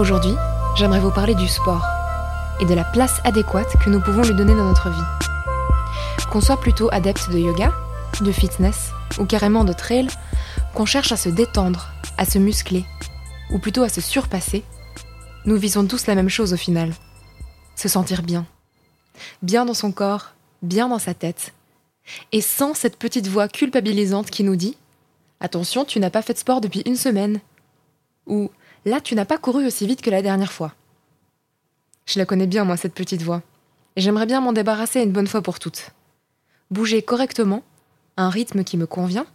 Aujourd'hui, j'aimerais vous parler du sport et de la place adéquate que nous pouvons lui donner dans notre vie. Qu'on soit plutôt adepte de yoga, de fitness ou carrément de trail, qu'on cherche à se détendre, à se muscler, ou plutôt à se surpasser, nous visons tous la même chose au final. Se sentir bien. Bien dans son corps, bien dans sa tête. Et sans cette petite voix culpabilisante qui nous dit ⁇ Attention, tu n'as pas fait de sport depuis une semaine ⁇ ou ⁇ Là, tu n'as pas couru aussi vite que la dernière fois ⁇ Je la connais bien, moi, cette petite voix. Et j'aimerais bien m'en débarrasser une bonne fois pour toutes. Bouger correctement, à un rythme qui me convient,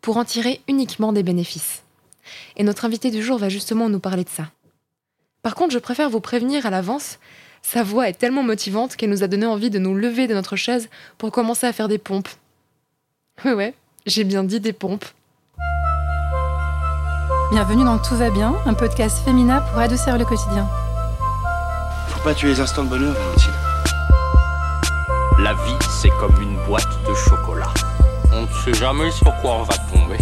pour en tirer uniquement des bénéfices. Et notre invité du jour va justement nous parler de ça. Par contre, je préfère vous prévenir à l'avance, sa voix est tellement motivante qu'elle nous a donné envie de nous lever de notre chaise pour commencer à faire des pompes. Ouais ouais, j'ai bien dit des pompes. Bienvenue dans Tout va bien, un podcast féminin pour adoucir le quotidien. Faut pas tuer les instants de bonheur, Valentine. La vie, c'est comme une boîte de chocolat. On ne sait jamais sur quoi on va tomber.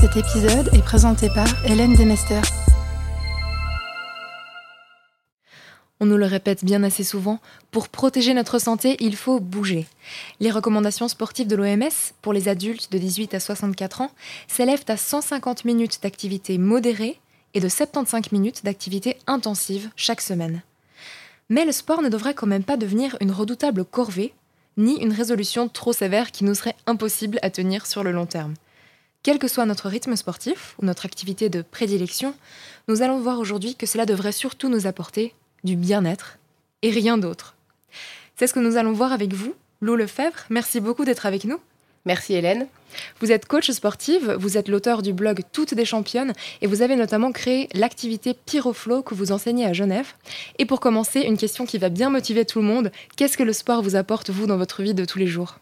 Cet épisode est présenté par Hélène Demester. On nous le répète bien assez souvent, pour protéger notre santé, il faut bouger. Les recommandations sportives de l'OMS pour les adultes de 18 à 64 ans s'élèvent à 150 minutes d'activité modérée et de 75 minutes d'activité intensive chaque semaine. Mais le sport ne devrait quand même pas devenir une redoutable corvée, ni une résolution trop sévère qui nous serait impossible à tenir sur le long terme. Quel que soit notre rythme sportif ou notre activité de prédilection, nous allons voir aujourd'hui que cela devrait surtout nous apporter du bien-être et rien d'autre. C'est ce que nous allons voir avec vous, Lou Lefebvre. Merci beaucoup d'être avec nous. Merci Hélène. Vous êtes coach sportive, vous êtes l'auteur du blog Toutes des championnes et vous avez notamment créé l'activité Pyroflow que vous enseignez à Genève. Et pour commencer, une question qui va bien motiver tout le monde. Qu'est-ce que le sport vous apporte, vous, dans votre vie de tous les jours?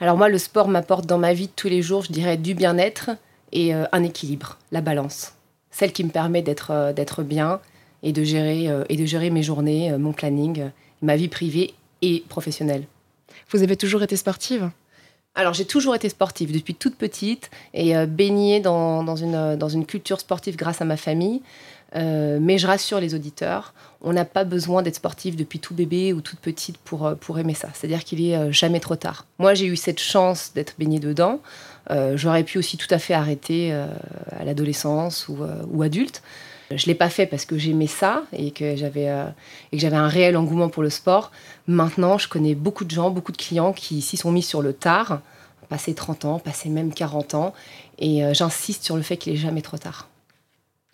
Alors moi, le sport m'apporte dans ma vie de tous les jours, je dirais, du bien-être et euh, un équilibre, la balance. Celle qui me permet d'être euh, d'être bien et de, gérer, euh, et de gérer mes journées, euh, mon planning, euh, ma vie privée et professionnelle. Vous avez toujours été sportive? Alors j'ai toujours été sportive depuis toute petite et euh, baignée dans, dans une, dans une culture sportive grâce à ma famille. Euh, mais je rassure les auditeurs, on n'a pas besoin d'être sportif depuis tout bébé ou toute petite pour, pour aimer ça. C'est-à-dire qu'il est euh, jamais trop tard. Moi, j'ai eu cette chance d'être baignée dedans. J'aurais pu aussi tout à fait arrêter à l'adolescence ou, ou adulte. Je l'ai pas fait parce que j'aimais ça et que j'avais euh, et que j'avais un réel engouement pour le sport. Maintenant, je connais beaucoup de gens, beaucoup de clients qui s'y sont mis sur le tard, passé 30 ans, passé même 40 ans, et euh, j'insiste sur le fait qu'il est jamais trop tard.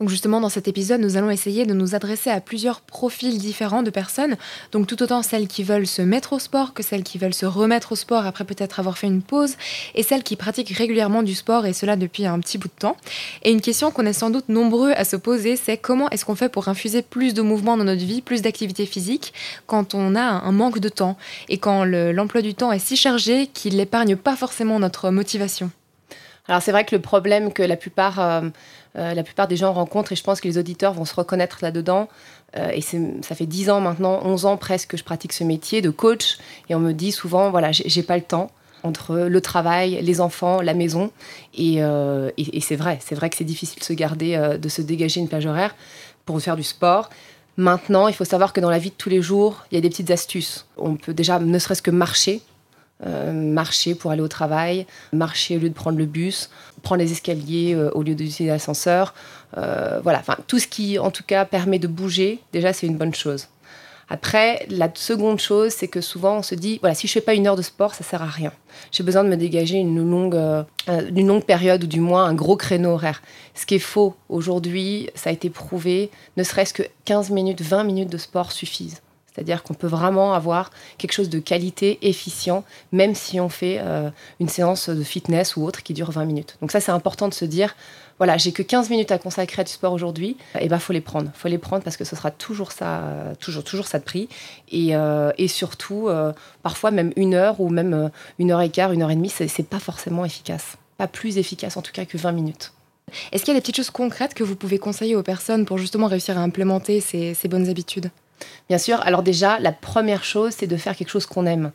Donc justement, dans cet épisode, nous allons essayer de nous adresser à plusieurs profils différents de personnes. Donc tout autant celles qui veulent se mettre au sport que celles qui veulent se remettre au sport après peut-être avoir fait une pause, et celles qui pratiquent régulièrement du sport et cela depuis un petit bout de temps. Et une question qu'on est sans doute nombreux à se poser, c'est comment est-ce qu'on fait pour infuser plus de mouvement dans notre vie, plus d'activité physique, quand on a un manque de temps et quand le- l'emploi du temps est si chargé qu'il n'épargne pas forcément notre motivation? Alors c'est vrai que le problème que la plupart, euh, la plupart des gens rencontrent, et je pense que les auditeurs vont se reconnaître là-dedans, euh, et ça fait 10 ans maintenant, 11 ans presque que je pratique ce métier de coach, et on me dit souvent, voilà, j'ai pas le temps entre le travail, les enfants, la maison, et, euh, c'est vrai, c'est vrai que c'est difficile de se garder, euh, de se dégager une plage horaire pour faire du sport. Maintenant, il faut savoir que dans la vie de tous les jours, il y a des petites astuces. On peut déjà, ne serait-ce que marcher, euh, marcher pour aller au travail, marcher au lieu de prendre le bus, prendre les escaliers euh, au lieu d'utiliser l'ascenseur. Euh, voilà, enfin, tout ce qui, en tout cas, permet de bouger, déjà, c'est une bonne chose. Après, la seconde chose, c'est que souvent, on se dit, voilà, si je fais pas une heure de sport, ça sert à rien. J'ai besoin de me dégager une longue, une longue période ou du moins un gros créneau horaire. Ce qui est faux. Aujourd'hui, ça a été prouvé, ne serait-ce que 15 minutes, 20 minutes de sport suffisent. C'est-à-dire qu'on peut vraiment avoir quelque chose de qualité, efficient, même si on fait euh, une séance de fitness ou autre qui dure 20 minutes. Donc ça, c'est important de se dire, voilà, j'ai que 15 minutes à consacrer à du sport aujourd'hui, et ben faut les prendre. faut les prendre parce que ce sera toujours ça, toujours, toujours ça de prix. Et, euh, surtout, euh, parfois même une heure ou même une heure et quart, une heure et demie, c'est pas forcément efficace. Pas plus efficace en tout cas que 20 minutes. Est-ce qu'il y a des petites choses concrètes que vous pouvez conseiller aux personnes pour justement réussir à implémenter ces bonnes habitudes? Bien sûr, alors déjà, la première chose, c'est de faire quelque chose qu'on aime.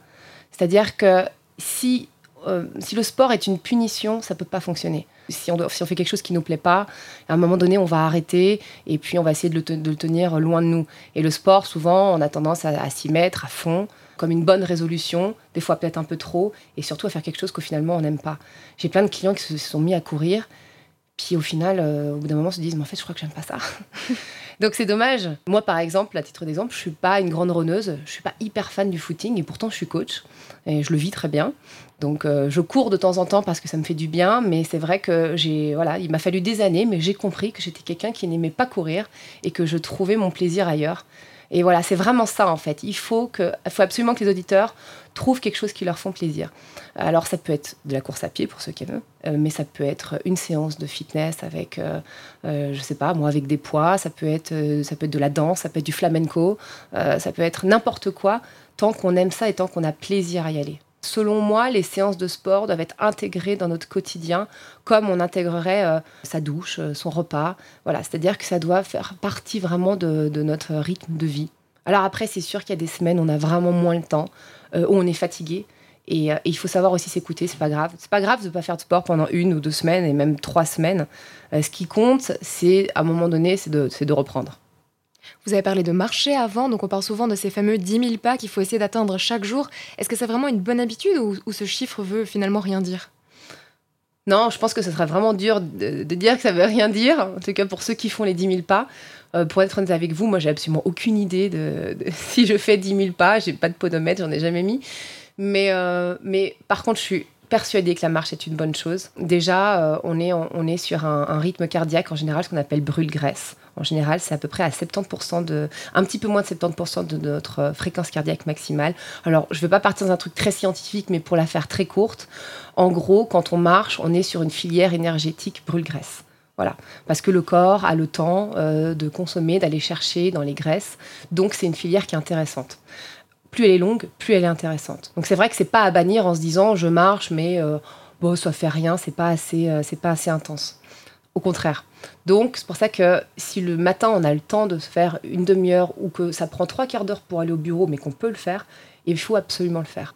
C'est-à-dire que si euh, si le sport est une punition, ça peut pas fonctionner. Si on, fait quelque chose qui nous plaît pas, à un moment donné, on va arrêter et puis on va essayer de le, tenir loin de nous. Et le sport, souvent, on a tendance à, à s'y mettre à fond, comme une bonne résolution, des fois peut-être un peu trop, et surtout à faire quelque chose qu'au finalement on n'aime pas. J'ai plein de clients qui se sont mis à courir, puis au final, euh, au bout d'un moment, se disent, mais en fait, je crois que j'aime pas ça. Donc c'est dommage. Moi, par exemple, à titre d'exemple, je suis pas une grande runneuse, je suis pas hyper fan du footing, et pourtant je suis coach, et je le vis très bien. Donc euh, je cours de temps en temps parce que ça me fait du bien, mais c'est vrai que j'ai voilà, il m'a fallu des années, mais j'ai compris que j'étais quelqu'un qui n'aimait pas courir et que je trouvais mon plaisir ailleurs. Et voilà, c'est vraiment ça en fait. Il faut que, faut absolument que les auditeurs trouvent quelque chose qui leur font plaisir. Alors ça peut être de la course à pied pour ceux qui aiment, euh, mais ça peut être une séance de fitness avec, euh, euh, je sais pas, moi avec des poids. Ça peut être, euh, ça peut être de la danse, ça peut être du flamenco, ça peut être n'importe quoi tant qu'on aime ça et tant qu'on a plaisir à y aller. Selon moi, les séances de sport doivent être intégrées dans notre quotidien comme on intégrerait euh, sa douche, euh, son repas. Voilà, c'est-à-dire que ça doit faire partie vraiment de, notre rythme de vie. Alors après, c'est sûr qu'il y a des semaines où on a vraiment moins le temps, euh, où on est fatigué. Et, il faut savoir aussi s'écouter, c'est pas grave. C'est pas grave de ne pas faire de sport pendant une ou deux semaines et même trois semaines. Ce qui compte, c'est à un moment donné, c'est de reprendre. Vous avez parlé de marcher avant, donc on parle souvent de ces fameux 10 000 pas qu'il faut essayer d'atteindre chaque jour. Est-ce que c'est vraiment une bonne habitude ou, ce chiffre veut finalement rien dire? Non, je pense que ce serait vraiment dur de, dire que ça veut rien dire, en tout cas pour ceux qui font les 10 000 pas. Euh, pour être honnête avec vous, moi j'ai absolument aucune idée de, si je fais 10 000 pas, j'ai pas de podomètre, j'en ai jamais mis. Mais, euh, mais par contre, je suis persuadée que la marche est une bonne chose. Déjà, euh, on, est, est sur un, un rythme cardiaque en général, ce qu'on appelle brûle-graisse. En général, c'est à peu près à 70% de, un petit peu moins de 70% de notre euh, fréquence cardiaque maximale. Alors, je ne vais pas partir dans un truc très scientifique, mais pour la faire très courte, en gros, quand on marche, on est sur une filière énergétique brûle-graisse. Voilà, parce que le corps a le temps euh, de consommer, d'aller chercher dans les graisses. Donc c'est une filière qui est intéressante. Plus elle est longue, plus elle est intéressante. Donc c'est vrai que c'est pas à bannir en se disant je marche, mais euh, bon ça fait rien, c'est pas euh, c'est pas assez intense. Au contraire. Donc c'est pour ça que si le matin on a le temps de se faire une demi-heure ou que ça prend trois quarts d'heure pour aller au bureau, mais qu'on peut le faire, il faut absolument le faire.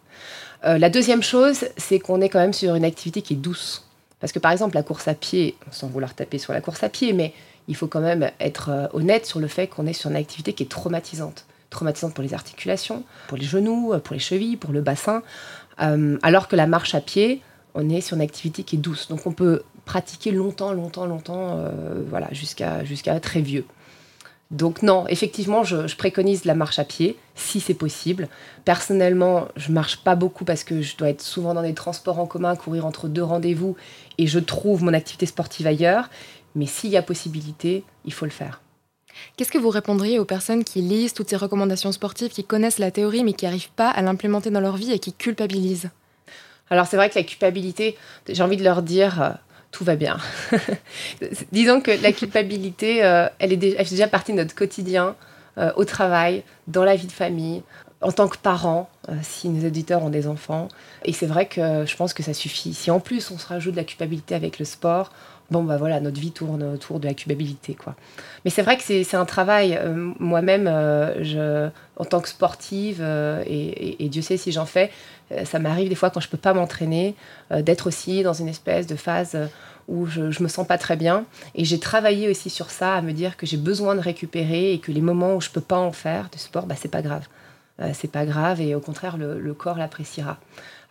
Euh, la deuxième chose, c'est qu'on est quand même sur une activité qui est douce. Parce que par exemple, la course à pied, sans vouloir taper sur la course à pied, mais il faut quand même être euh, honnête sur le fait qu'on est sur une activité qui est traumatisante. Traumatisante pour les articulations, pour les genoux, euh, pour les chevilles, pour le bassin. Alors que la marche à pied, on est sur une activité qui est douce. Donc on peut pratiquer longtemps, longtemps, longtemps, euh, voilà, jusqu'à jusqu'à très vieux. Donc non, effectivement, je, je préconise la marche à pied, si c'est possible. Personnellement, je marche pas beaucoup parce que je dois être souvent dans des transports en commun, courir entre deux rendez-vous, et je trouve mon activité sportive ailleurs. Mais s'il y a possibilité, il faut le faire. Qu'est-ce que vous répondriez aux personnes qui lisent toutes ces recommandations sportives, qui connaissent la théorie mais qui n'arrivent pas à l'implémenter dans leur vie et qui culpabilisent? Alors c'est vrai que la culpabilité, j'ai envie de leur dire, euh, tout va bien. Disons que la culpabilité, euh, elle, est déjà, fait déjà partie de notre quotidien, euh, au travail, dans la vie de famille, en tant que parents, euh, si nos auditeurs ont des enfants. Et c'est vrai que je pense que ça suffit. Si en plus on se rajoute de la culpabilité avec le sport, bon bah voilà, notre vie tourne autour de la culpabilité quoi. Mais c'est vrai que c'est un travail. Euh, Moi-même, euh, en tant que sportive, euh, et, Dieu sait si j'en fais, ça m'arrive des fois quand je peux pas m'entraîner, d'être aussi dans une espèce de phase où je, je me sens pas très bien. Et j'ai travaillé aussi sur ça, à me dire que j'ai besoin de récupérer et que les moments où je peux pas en faire de sport, bah c'est pas grave. C'est pas grave et au contraire le, le corps l'appréciera.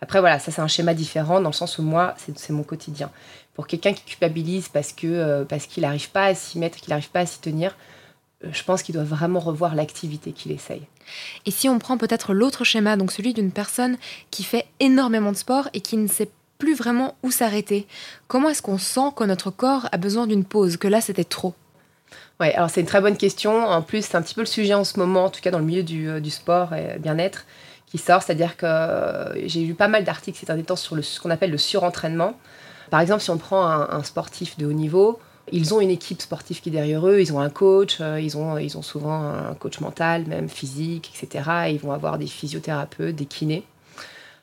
Après voilà, ça c'est un schéma différent dans le sens où moi c'est mon quotidien. Pour quelqu'un qui culpabilise parce que euh, parce qu'il n'arrive pas à s'y mettre, qu'il n'arrive pas à s'y tenir, euh, je pense qu'il doit vraiment revoir l'activité qu'il essaye. Et si on prend peut-être l'autre schéma, donc celui d'une personne qui fait énormément de sport et qui ne sait plus vraiment où s'arrêter, comment est-ce qu'on sent que notre corps a besoin d'une pause, que là c'était trop? Ouais, alors c'est une très bonne question. En plus, c'est un petit peu le sujet en ce moment, en tout cas dans le milieu du, euh, du sport et bien-être, qui sort. C'est-à-dire que j'ai lu pas mal d'articles ces derniers temps sur le, ce qu'on appelle le surentraînement. Par exemple, si on prend un, sportif de haut niveau, ils ont une équipe sportive qui est derrière eux, ils ont un coach, euh, ils, ont, ils ont souvent un coach mental, même physique, etc. Et ils vont avoir des physiothérapeutes, des kinés.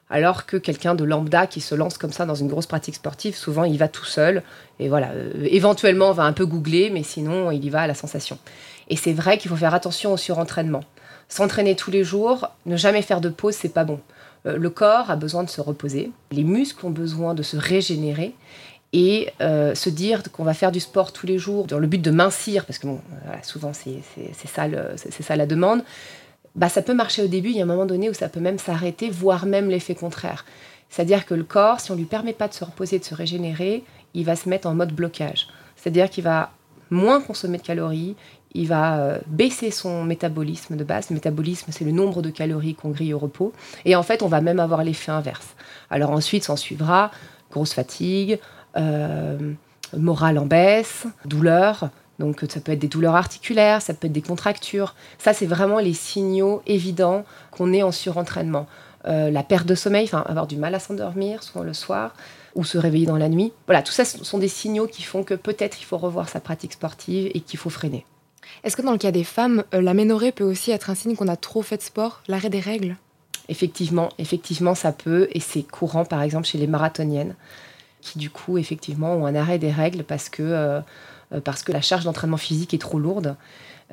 Alors que quelqu'un de lambda qui se lance comme ça dans une grosse pratique sportive, souvent il va tout seul et voilà, euh, éventuellement on va un peu googler, mais sinon il y va à la sensation. Et c'est vrai qu'il faut faire attention au surentraînement. S'entraîner tous les jours, ne jamais faire de pause, c'est pas bon. Euh, le corps a besoin de se reposer, les muscles ont besoin de se régénérer et euh, se dire qu'on va faire du sport tous les jours dans le but de mincir, parce que bon, voilà, souvent c'est ça, ça, la demande, bah, ça peut marcher au début, il y a un moment donné où ça peut même s'arrêter, voire même l'effet contraire. C'est-à-dire que le corps, si on ne lui permet pas de se reposer, de se régénérer, il va se mettre en mode blocage. C'est-à-dire qu'il va moins consommer de calories, il va euh, baisser son métabolisme de base. Le métabolisme, c'est le nombre de calories qu'on grille au repos. Et en fait, on va même avoir l'effet inverse. Alors ensuite, s'en suivra grosse fatigue, euh, morale en baisse, douleur. Donc ça peut être des douleurs articulaires, ça peut être des contractures. Ça, c'est vraiment les signaux évidents qu'on est en surentraînement. Euh, la perte de sommeil, enfin avoir du mal à s'endormir, souvent le soir, ou se réveiller dans la nuit. Voilà, tout ça sont des signaux qui font que peut-être il faut revoir sa pratique sportive et qu'il faut freiner. Est-ce que dans le cas des femmes, euh, l'aménorrhée peut aussi être un signe qu'on a trop fait de sport, l'arrêt des règles? Effectivement, effectivement, ça peut, et c'est courant par exemple chez les marathoniennes, qui du coup effectivement ont un arrêt des règles parce que, euh, euh, parce que la charge d'entraînement physique est trop lourde.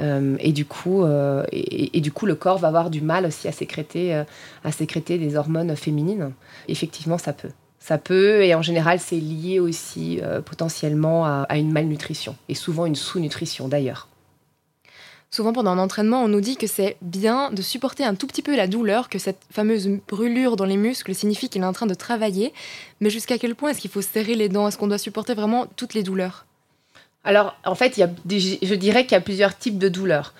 et, du coup, et, du coup, le corps va avoir du mal aussi à sécréter, à sécréter des hormones féminines. Effectivement, ça peut. Ça peut, et en général, c'est lié aussi potentiellement à une malnutrition, et souvent une sous-nutrition d'ailleurs. Souvent pendant un entraînement, on nous dit que c'est bien de supporter un tout petit peu la douleur, que cette fameuse brûlure dans les muscles signifie qu'il est en train de travailler. Mais jusqu'à quel point est-ce qu'il faut serrer les dents? Est-ce qu'on doit supporter vraiment toutes les douleurs? Alors, en fait, je dirais qu'il y a plusieurs types de douleurs.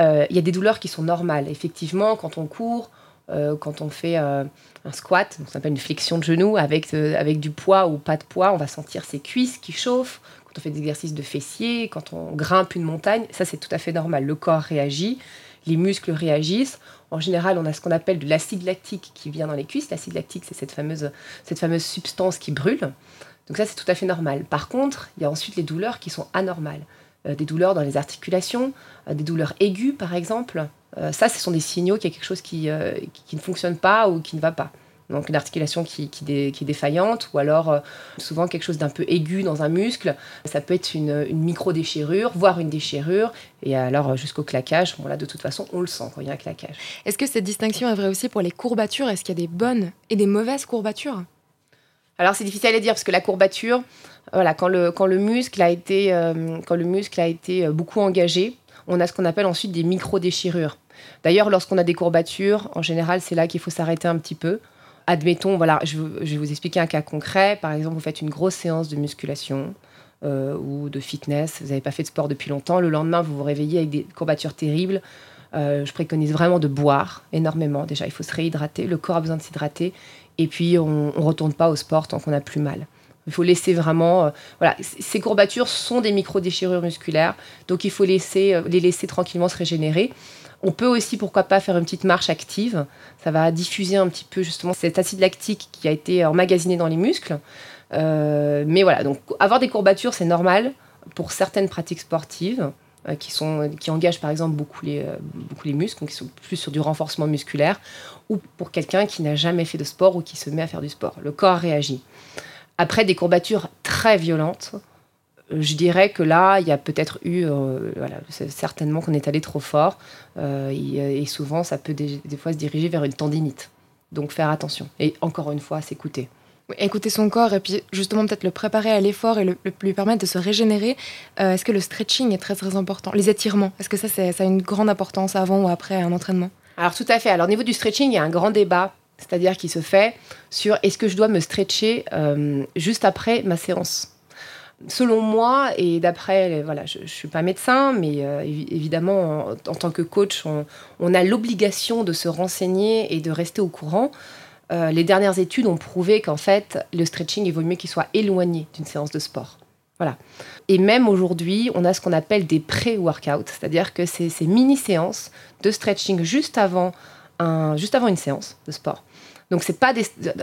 Euh, il y a des douleurs qui sont normales. Effectivement, quand on court, euh, quand on fait euh, un squat, ça s'appelle une flexion de genou, avec, avec du poids ou pas de poids, on va sentir ses cuisses qui chauffent quand on fait des exercices de fessiers, quand on grimpe une montagne, ça c'est tout à fait normal. Le corps réagit, les muscles réagissent. En général, on a ce qu'on appelle de l'acide lactique qui vient dans les cuisses. L'acide lactique, c'est cette fameuse, cette fameuse substance qui brûle. Donc ça, c'est tout à fait normal. Par contre, il y a ensuite les douleurs qui sont anormales. Euh, des douleurs dans les articulations, euh, des douleurs aiguës, par exemple. Euh, ça, ce sont des signaux qu'il y a quelque chose qui, qui ne fonctionne pas ou qui ne va pas donc une articulation qui, qui, est défaillante, ou alors euh, souvent quelque chose d'un peu aigu dans un muscle. Ça peut être une, micro-déchirure, voire une déchirure, et alors jusqu'au claquage. Bon là, de toute façon, on le sent quand il y a un claquage. Est-ce que cette distinction est vraie aussi pour les courbatures? Est-ce qu'il y a des bonnes et des mauvaises courbatures? Alors c'est difficile à dire parce que la courbature, voilà, quand le, quand le muscle a été, euh, quand le muscle a été euh, beaucoup engagé, on a ce qu'on appelle ensuite des micro-déchirures. D'ailleurs, lorsqu'on a des courbatures, en général, c'est là qu'il faut s'arrêter un petit peu admettons, voilà, je, vais vous expliquer un cas concret. Par exemple, vous faites une grosse séance de musculation euh, ou de fitness, vous n'avez pas fait de sport depuis longtemps, le lendemain, vous vous réveillez avec des courbatures terribles. Euh, je préconise vraiment de boire énormément. Déjà, il faut se réhydrater, le corps a besoin de s'hydrater, et puis on ne retourne pas au sport tant qu'on n'a plus mal. Il faut laisser vraiment. Euh, voilà, ces courbatures sont des micro-déchirures musculaires, donc il faut laisser, les laisser tranquillement se régénérer. On peut aussi, pourquoi pas, faire une petite marche active. Ça va diffuser un petit peu justement cet acide lactique qui a été emmagasiné dans les muscles. Euh, mais voilà, donc avoir des courbatures, c'est normal pour certaines pratiques sportives euh, qui, sont, qui engagent par exemple beaucoup les, euh, beaucoup les muscles, qui sont plus sur du renforcement musculaire, ou pour quelqu'un qui n'a jamais fait de sport ou qui se met à faire du sport. Le corps réagit. Après, des courbatures très violentes, je dirais que là, il y a peut-être eu, euh, voilà, certainement qu'on est allé trop fort, euh, et, souvent ça peut des, fois se diriger vers une tendinite. Donc faire attention, et encore une fois, s'écouter. Écouter son corps et puis justement peut-être le préparer à l'effort et le, lui permettre de se régénérer. Euh, est-ce que le stretching est très très important? Les étirements, est-ce que ça, ça a une grande importance avant ou après un entraînement? Alors tout à fait. Alors au niveau du stretching, il y a un grand débat c'est-à-dire qui se fait sur est-ce que je dois me stretcher juste après ma séance? Selon moi, et d'après, voilà, je ne suis pas médecin, mais euh, évidemment, en, tant que coach, on, a l'obligation de se renseigner et de rester au courant. Euh, les dernières études ont prouvé qu'en fait, le stretching, il vaut mieux qu'il soit éloigné d'une séance de sport. Voilà. Et même aujourd'hui, on a ce qu'on appelle des pré-workouts, c'est-à-dire que c'est ces mini-séances de stretching juste avant, un, juste avant une séance de sport. Donc c'est pas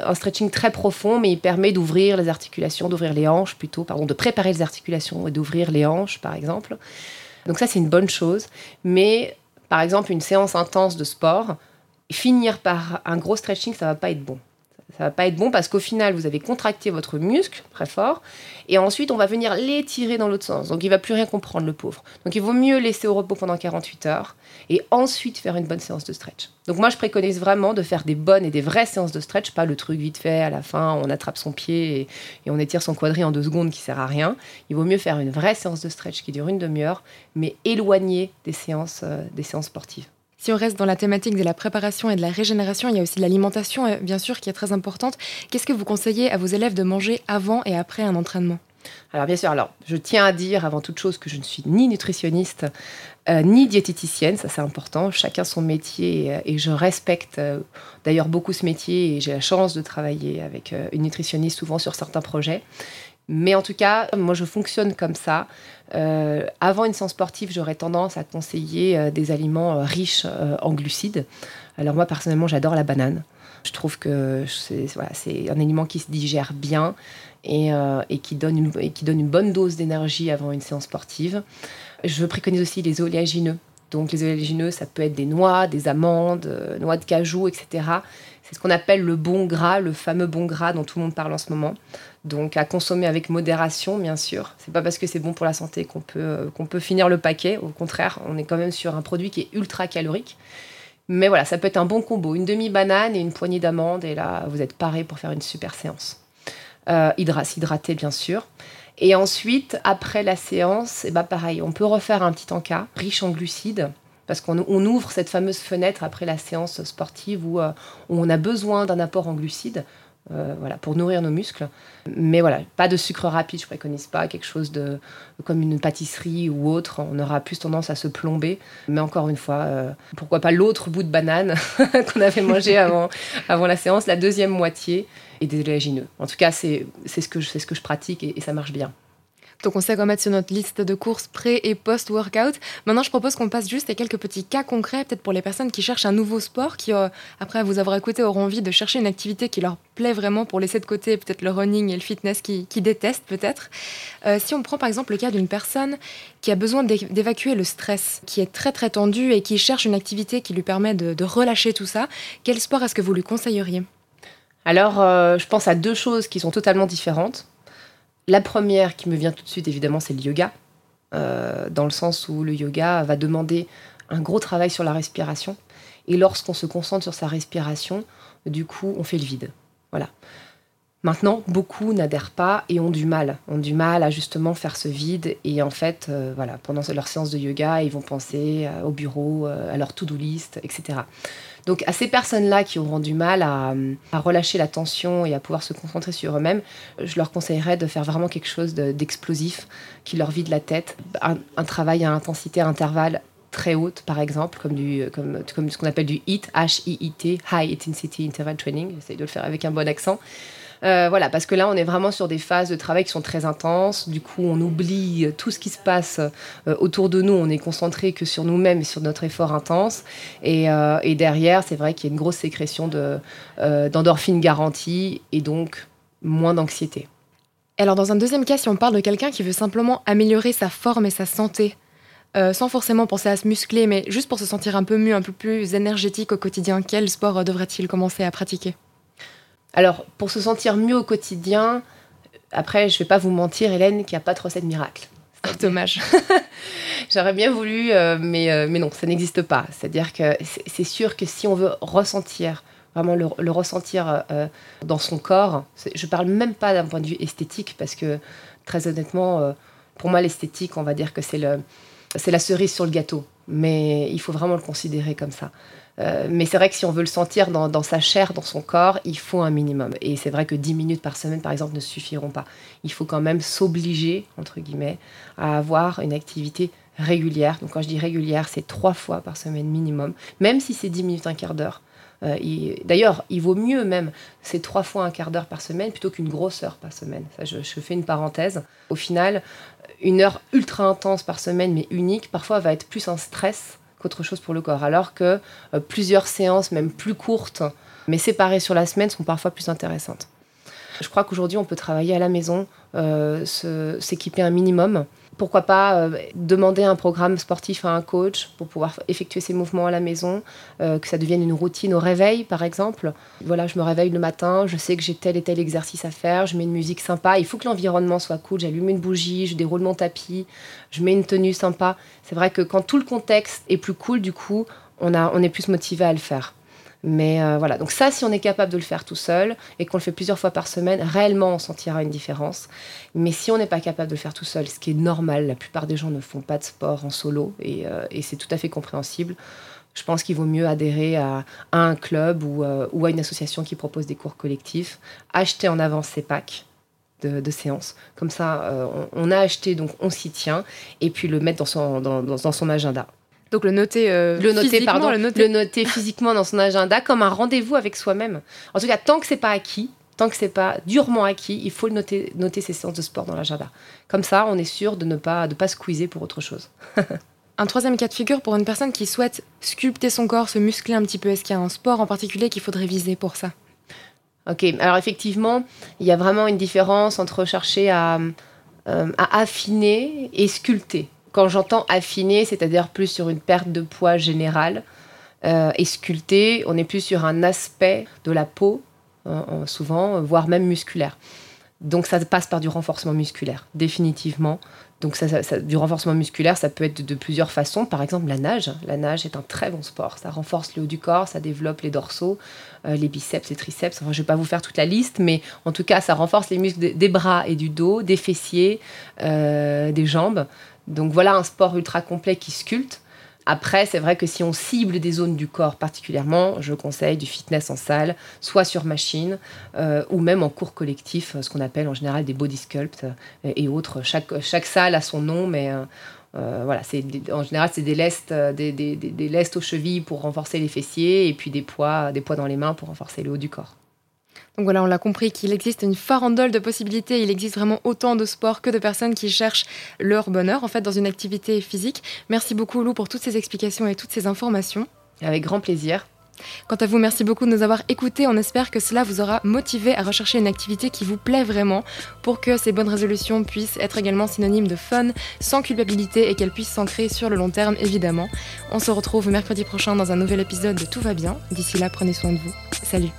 un stretching très profond, mais il permet d'ouvrir les articulations, d'ouvrir les hanches plutôt, pardon, de préparer les articulations et d'ouvrir les hanches, par exemple. Donc ça c'est une bonne chose. Mais par exemple une séance intense de sport, finir par un gros stretching, ça va pas être bon. Ça va pas être bon parce qu'au final, vous avez contracté votre muscle très fort et ensuite, on va venir l'étirer dans l'autre sens. Donc, il va plus rien comprendre, le pauvre. Donc, il vaut mieux laisser au repos pendant 48 heures et ensuite faire une bonne séance de stretch. Donc, moi, je préconise vraiment de faire des bonnes et des vraies séances de stretch, pas le truc vite fait à la fin, on attrape son pied et, on étire son quadri en deux secondes qui sert à rien. Il vaut mieux faire une vraie séance de stretch qui dure une demi-heure, mais éloignée des séances, euh, des séances sportives. Si on reste dans la thématique de la préparation et de la régénération, il y a aussi l'alimentation, euh, bien sûr, qui est très importante. Qu'est-ce que vous conseillez à vos élèves de manger avant et après un entraînement? Alors bien sûr, alors je tiens à dire avant toute chose que je ne suis ni nutritionniste euh, ni diététicienne, ça c'est important. Chacun son métier euh, et je respecte d'ailleurs beaucoup ce métier et j'ai la chance de travailler avec une nutritionniste souvent sur certains projets. Mais en tout cas, moi je fonctionne comme ça. Euh, avant une séance sportive, j'aurais tendance à conseiller euh, des aliments euh, riches en glucides. Alors moi personnellement, j'adore la banane. Je trouve que c'est un aliment qui se digère bien et, qui, donne une, et qui donne une bonne dose d'énergie avant une séance sportive. Je préconise aussi les oléagineux. Donc les oléagineux, ça peut être des noix, des amandes, noix de cajou, etc. C'est ce qu'on appelle le bon gras, le fameux bon gras dont tout le monde parle en ce moment. Donc à consommer avec modération, bien sûr. C'est pas parce que c'est bon pour la santé qu'on peut, peut finir le paquet. Au contraire, on est quand même sur un produit qui est ultra calorique. Mais voilà, ça peut être un bon combo. Une demi-banane et une poignée d'amandes. Et là, vous êtes paré pour faire une super séance. Euh, hydra- S'hydrater, bien sûr. Et ensuite, après la séance, et bah pareil, on peut refaire un petit encas riche en glucides. Parce qu'on on ouvre cette fameuse fenêtre après la séance sportive où, euh, où on a besoin d'un apport en glucides euh, voilà, pour nourrir nos muscles. Mais voilà, pas de sucre rapide, je préconise pas quelque chose de comme une pâtisserie ou autre. On aura plus tendance à se plomber. Mais encore une fois, euh, pourquoi pas l'autre bout de banane qu'on avait mangé avant, avant la séance, la deuxième moitié et des oléagineux. En tout cas, c'est ce, que je- c'est ce que je pratique et, et ça marche bien. Donc on sait quoi mettre sur notre liste de courses pré- et post-workout. Maintenant, je propose qu'on passe juste à quelques petits cas concrets, peut-être pour les personnes qui cherchent un nouveau sport, qui, euh, après vous avoir écouté, auront envie de chercher une activité qui leur plaît vraiment pour laisser de côté peut-être le running et le fitness qui, qui détestent peut-être. Euh, si on prend par exemple le cas d'une personne qui a besoin d'é- d'évacuer le stress, qui est très très tendu et qui cherche une activité qui lui permet de, de relâcher tout ça, quel sport est-ce que vous lui conseilleriez? Alors, euh, je pense à deux choses qui sont totalement différentes. La première qui me vient tout de suite, évidemment, c'est le yoga, euh, dans le sens où le yoga va demander un gros travail sur la respiration. Et lorsqu'on se concentre sur sa respiration, du coup, on fait le vide. Voilà. Maintenant, beaucoup n'adhèrent pas et ont du mal, ont du mal à justement faire ce vide. Et en fait, euh, voilà, pendant leur séance de yoga, ils vont penser euh, au bureau, à leur to-do list, etc. Donc à ces personnes-là qui auront du mal à, relâcher la tension et à pouvoir se concentrer sur eux-mêmes, je leur conseillerais de faire vraiment quelque chose de- d'explosif qui leur vide la tête. Un, travail à intensité à intervalle très haute, par exemple, comme, du, comme, comme ce qu'on appelle du HIIT, H-I-I-T, High Intensity Interval Training. J'essaie de le faire avec un bon accent. Euh, voilà, parce que là, on est vraiment sur des phases de travail qui sont très intenses. Du coup, on oublie euh, tout ce qui se passe euh, autour de nous. On est concentré que sur nous-mêmes et sur notre effort intense. Et, derrière, c'est vrai qu'il y a une grosse sécrétion de, d'endorphines garantie et donc moins d'anxiété. Alors dans un deuxième cas, si on parle de quelqu'un qui veut simplement améliorer sa forme et sa santé, sans forcément penser à se muscler, mais juste pour se sentir un peu mieux, un peu plus énergétique au quotidien, quel sport devrait-il commencer à pratiquer? Alors, pour se sentir mieux au quotidien, après, je ne vais pas vous mentir, Hélène, qu'il n'y a pas de recette miracle. Dommage. J'aurais bien voulu, euh, mais, euh, mais non, ça n'existe pas. C'est-à-dire que c'est sûr que si on veut ressentir, vraiment le, le ressentir euh, dans son corps, je parle même pas d'un point de vue esthétique, parce que très honnêtement, pour moi, l'esthétique, on va dire que c'est la cerise sur le gâteau. Mais il faut vraiment le considérer comme ça. Euh, mais c'est vrai que si on veut le sentir dans, sa chair, dans son corps, il faut un minimum. Et c'est vrai que 10 minutes par semaine, par exemple, ne suffiront pas. Il faut quand même s'obliger, entre guillemets, à avoir une activité régulière. Donc quand je dis régulière, c'est trois fois par semaine minimum, même si c'est 10 minutes, un quart d'heure. Euh, il- D'ailleurs, il vaut mieux même, c'est trois fois un quart d'heure par semaine plutôt qu'une grosse heure par semaine. Ça, je fais une parenthèse. Au final, une heure ultra intense par semaine, mais unique, parfois va être plus un stress qu'autre chose pour le corps. Alors que euh, plusieurs séances, même plus courtes, mais séparées sur la semaine, sont parfois plus intéressantes. Je crois qu'aujourd'hui, on peut travailler à la maison, euh, s'équiper un minimum pourquoi pas euh, demander un programme sportif à un coach pour pouvoir effectuer ces mouvements à la maison, euh, que ça devienne une routine au réveil par exemple. Voilà, je me réveille le matin, je sais que j'ai tel et tel exercice à faire, je mets une musique sympa, il faut que l'environnement soit cool, j'allume une bougie, je déroule mon tapis, je mets une tenue sympa. C'est vrai que quand tout le contexte est plus cool, du coup, on, a, on est plus motivé à le faire. Mais euh, voilà, donc ça, si on est capable de le faire tout seul et qu'on le fait plusieurs fois par semaine, réellement, on sentira une différence. Mais si on n'est pas capable de le faire tout seul, ce qui est normal, la plupart des gens ne font pas de sport en solo et, euh, c'est tout à fait compréhensible. Je pense qu'il vaut mieux adhérer à, un club euh, ou, à une association qui propose des cours collectifs, acheter en avance ses packs. De, séances. Comme ça, on, a acheté, donc on s'y tient, et puis le mettre dans son, dans son agenda. Donc le noter, euh, le noter, pardon, le noter. physiquement dans son agenda comme un rendez-vous avec soi-même. En tout cas, tant que c'est pas acquis, tant que c'est pas durement acquis, il faut le noter, noter ses séances de sport dans l'agenda. Comme ça, on est sûr de ne pas de pas squeezer pour autre chose. un troisième cas de figure pour une personne qui souhaite sculpter son corps, se muscler un petit peu. Est-ce qu'il y a un sport en particulier qu'il faudrait viser pour ça? Ok, alors effectivement, il y a vraiment une différence entre chercher à, euh, à affiner et sculpter. Quand j'entends affiner, c'est-à-dire plus sur une perte de poids générale, euh, et sculpter, on est plus sur un aspect de la peau, souvent, voire même musculaire. Donc ça passe par du renforcement musculaire, définitivement. Donc du renforcement musculaire, ça peut être de, plusieurs façons. Par exemple, la nage. La nage est un très bon sport. Ça renforce le haut du corps, ça développe les dorsaux, euh, les biceps, les triceps. Enfin, je ne vais pas vous faire toute la liste, mais en tout cas, ça renforce les muscles des bras et du dos, des fessiers, euh, des jambes. Donc voilà un sport ultra complet qui sculpte. Après, c'est vrai que si on cible des zones du corps particulièrement, je conseille du fitness en salle, soit sur machine, euh, ou même en cours collectif, ce qu'on appelle en général des body sculpt euh, et autres. Chaque, salle a son nom, mais euh, voilà, c'est en général c'est des lestes, des, des, lestes aux chevilles pour renforcer les fessiers, et puis des poids, des poids dans les mains pour renforcer le haut du corps. Donc voilà, on l'a compris qu'il existe une farandole de possibilités. Il existe vraiment autant de sports que de personnes qui cherchent leur bonheur, en fait, dans une activité physique. Merci beaucoup, Lou, pour toutes ces explications et toutes ces informations. Avec grand plaisir. Quant à vous, merci beaucoup de nous avoir écoutés. On espère que cela vous aura motivé à rechercher une activité qui vous plaît vraiment pour que ces bonnes résolutions puissent être également synonymes de fun, sans culpabilité et qu'elles puissent s'ancrer sur le long terme, évidemment. On se retrouve mercredi prochain dans un nouvel épisode de Tout va bien. D'ici là, prenez soin de vous. Salut